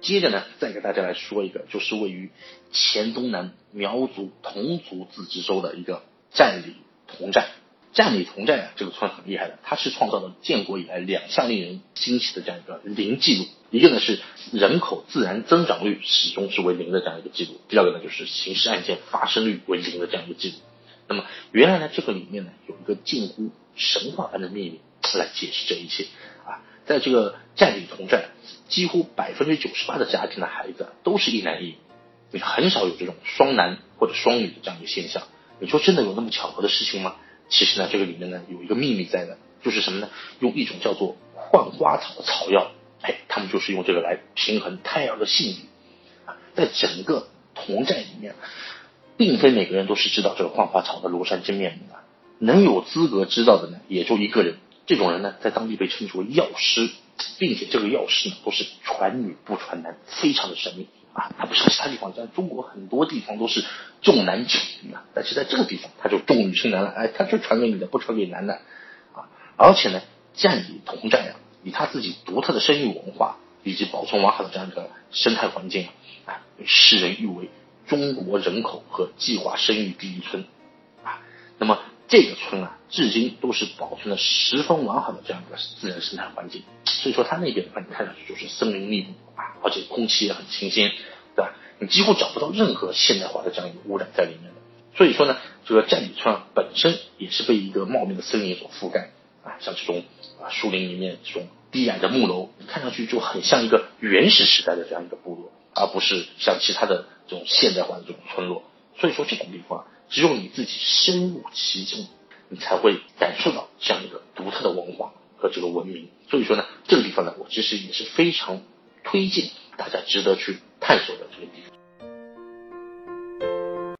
接着呢，再给大家来说一个，就是位于黔东南苗族侗族自治州的一个占里侗寨。占里侗寨啊，这个村很厉害的，它是创造了建国以来两项令人惊奇的这样一个零记录。一个呢是人口自然增长率始终是为零的这样一个记录，第二个呢就是刑事案件发生率为零的这样一个记录。那么原来呢，这个里面呢有一个近乎神话般的秘密来解释这一切啊，在这个占里侗寨，几乎百分之九十八的家庭的孩子都是一男一女，你很少有这种双男或者双女的这样一个现象。你说真的有那么巧合的事情吗？其实呢，这个里面呢有一个秘密在呢，就是什么呢？用一种叫做换花草的草药，哎，他们就是用这个来平衡胎儿的性欲。在整个同寨里面，并非每个人都是知道这个换花草的庐山真面目的，能有资格知道的呢，也就一个人。这种人呢，在当地被称之为药师，并且这个药师呢，都是传女不传男，非常的神秘。啊，它不像其他地方，像中国很多地方都是重男轻女啊，但是在这个地方，他就重女轻男了，哎，他就传给女的，不传给男的，啊，而且呢，占里侗寨啊，以他自己独特的生育文化以及保存完好的这样一个生态环境啊，被世人誉为中国人口和计划生育第一村，啊，那么这个村啊，至今都是保存的十分完好的这样一个自然生态环境，所以说它那边的话，你看上去就是森林密布啊。而且空气也很清新，对吧？你几乎找不到任何现代化的这样一个污染在里面的。所以说呢，这个占里村本身也是被一个茂密的森林所覆盖啊，像这种啊树林里面这种低矮的木楼，看上去就很像一个原始时代的这样一个部落，而不是像其他的这种现代化的这种村落。所以说这种地方，只有你自己深入其中，你才会感受到这样一个独特的文化和这个文明。所以说呢，这个地方呢，我其实也是非常。推荐大家值得去探索的这个地方。